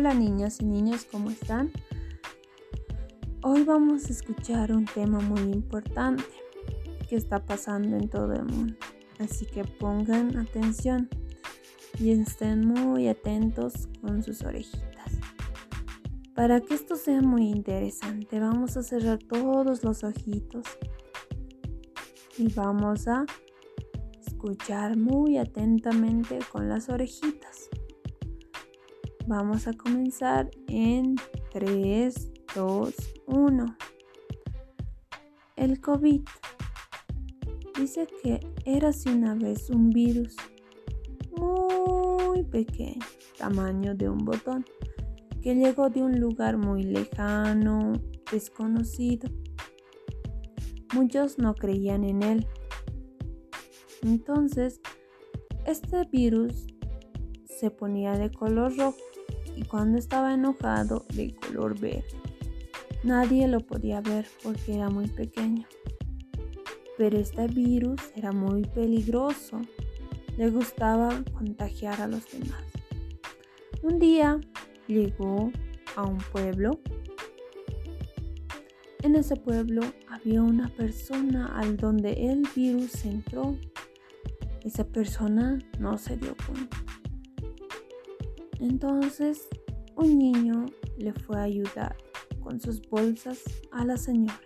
Hola niñas y niños, ¿cómo están? Hoy vamos a escuchar un tema muy importante que está pasando en todo el mundo. Así que pongan atención y estén muy atentos con sus orejitas. Para que esto sea muy interesante, vamos a cerrar todos los ojitos y vamos a escuchar muy atentamente con las orejitas. Vamos a comenzar en 3, 2, 1. El COVID dice que era una vez un virus muy pequeño, tamaño de un botón, que llegó de un lugar muy lejano, desconocido. Muchos no creían en él. Entonces, este virus se ponía de color rojo y cuando estaba enojado de color verde. Nadie lo podía ver porque era muy pequeño. Pero este virus era muy peligroso. Le gustaba contagiar a los demás. Un día llegó a un pueblo. En ese pueblo había una persona al donde el virus entró. Esa persona no se dio cuenta. Entonces un niño le fue a ayudar con sus bolsas a la señora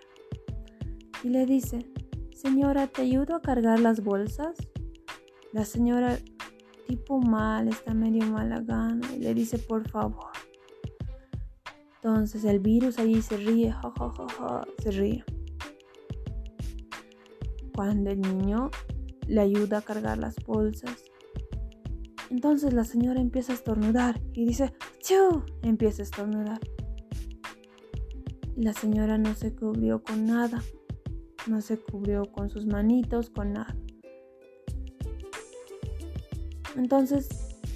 y le dice, señora, ¿te ayudo a cargar las bolsas? La señora, tipo mal, está medio mala gana y le dice, por favor. Entonces el virus allí se ríe, ja, se ríe. Cuando el niño le ayuda a cargar las bolsas, entonces la señora empieza a estornudar y dice, ¡Chu! Empieza a estornudar. La señora no se cubrió con nada, no se cubrió con sus manitos, con nada. Entonces,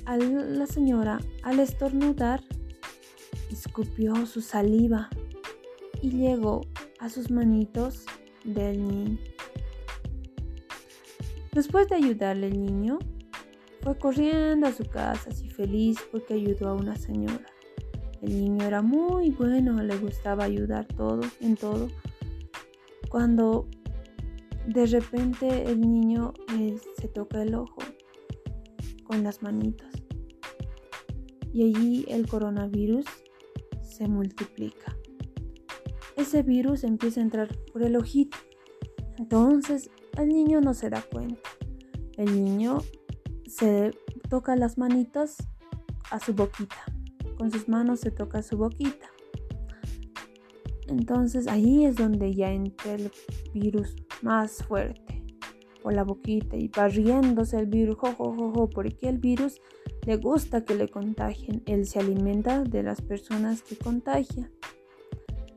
la señora, al estornudar, escupió su saliva y llegó a sus manitos del niño. Después de ayudarle al niño, fue corriendo a su casa así feliz porque ayudó a una señora. El niño era muy bueno, le gustaba ayudar todo, en todo. Cuando de repente el niño eh, se toca el ojo con las manitas y allí el coronavirus se multiplica. Ese virus empieza a entrar por el ojito. Entonces el niño no se da cuenta. El niño se toca las manitas a su boquita. Con sus manos se toca su boquita. Entonces ahí es donde ya entra el virus más fuerte por la boquita y va riéndose el virus, jo, porque el virus le gusta que le contagien. Él se alimenta de las personas que contagia.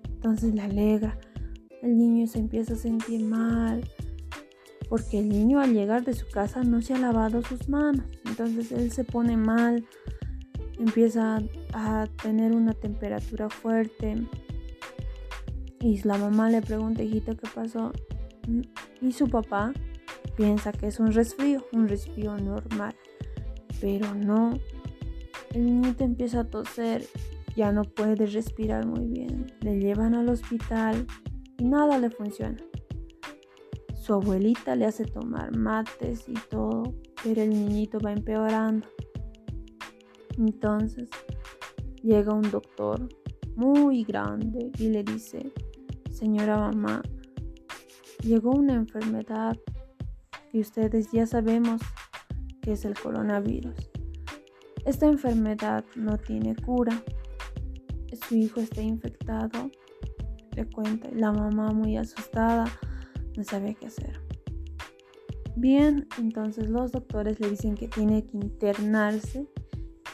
Entonces le alegra. El niño se empieza a sentir mal, porque el niño al llegar de su casa no se ha lavado sus manos. Entonces él se pone mal, empieza a tener una temperatura fuerte. Y la mamá le pregunta, hijito, ¿qué pasó? Y su papá piensa que es un resfrío, un resfrío normal. Pero no, el niñito empieza a toser, ya no puede respirar muy bien. Le llevan al hospital y nada le funciona. Su abuelita le hace tomar mates y todo, pero el niñito va empeorando. Entonces llega un doctor muy grande y le dice, señora mamá, llegó una enfermedad que ustedes ya sabemos que es el coronavirus. Esta enfermedad no tiene cura. Su hijo está infectado. Le cuenta. La mamá muy asustada no sabía qué hacer. Bien, entonces los doctores le dicen que tiene que internarse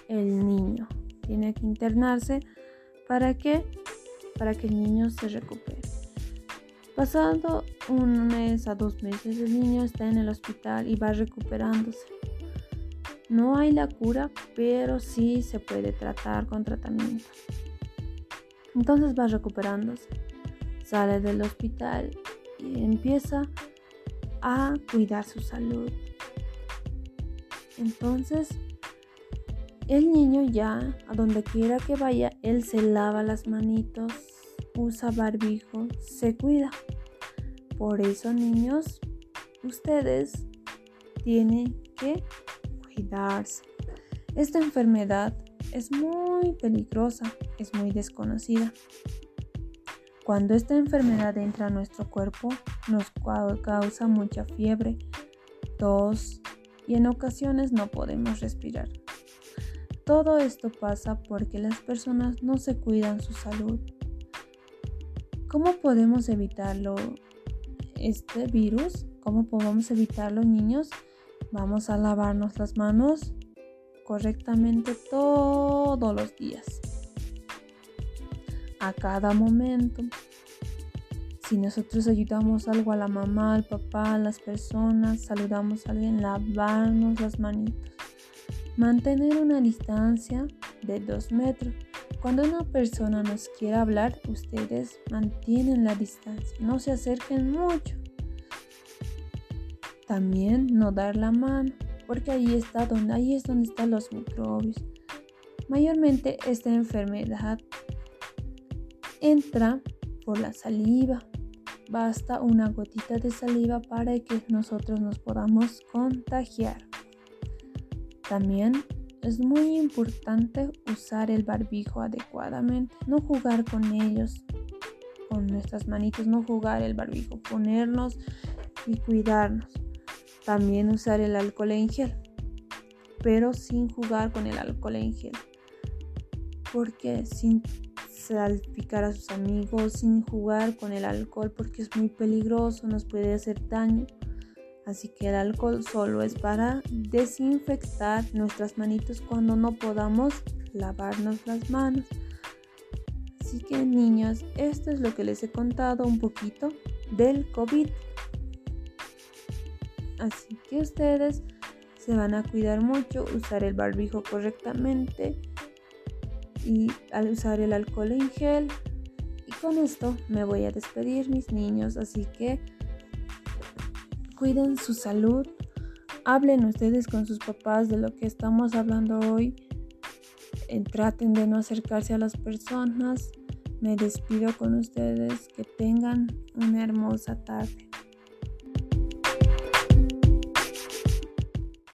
el niño. Tiene que internarse para que para que el niño se recupere. Pasando un mes a dos meses, el niño está en el hospital y va recuperándose. No hay la cura, pero sí se puede tratar con tratamiento. Entonces va recuperándose. Sale del hospital empieza a cuidar su salud. Entonces, El niño ya, a donde quiera que vaya, él se lava las manitos, usa barbijo, se cuida. Por eso, niños, ustedes tienen que cuidarse. Esta enfermedad es muy peligrosa, es muy desconocida. Cuando esta enfermedad entra a nuestro cuerpo, nos causa mucha fiebre, tos y en ocasiones no podemos respirar. Todo esto pasa porque las personas no se cuidan su salud. ¿Cómo podemos evitarlo? Este virus, ¿cómo podemos evitarlo, niños? Vamos a lavarnos las manos correctamente todos los días. A cada momento. Si nosotros ayudamos algo a la mamá, al papá, a las personas, saludamos a alguien, lavarnos las manitos. Mantener una distancia de 2 metros. Cuando una persona nos quiere hablar, ustedes mantienen la distancia, no se acerquen mucho. También no dar la mano, porque ahí está donde ahí es donde están los microbios. Mayormente esta enfermedad entra por la saliva. Basta una gotita de saliva para que nosotros nos podamos contagiar. También es muy importante usar el barbijo adecuadamente, no jugar con ellos, con nuestras manitos, no jugar el barbijo, ponernos y cuidarnos. También usar el alcohol en gel, pero sin jugar con el alcohol en gel, porque sin salpicar a sus amigos, sin jugar con el alcohol, porque es muy peligroso, nos puede hacer daño. Así que el alcohol solo es para desinfectar nuestras manitos cuando no podamos lavarnos las manos. Así que niños, esto es lo que les he contado un poquito del COVID. Así que ustedes se van a cuidar mucho, usar el barbijo correctamente y al usar el alcohol en gel. Y con esto me voy a despedir mis niños, así que cuiden su salud, hablen ustedes con sus papás de lo que estamos hablando hoy, eh, traten de no acercarse a las personas. Me despido con ustedes, que tengan una hermosa tarde.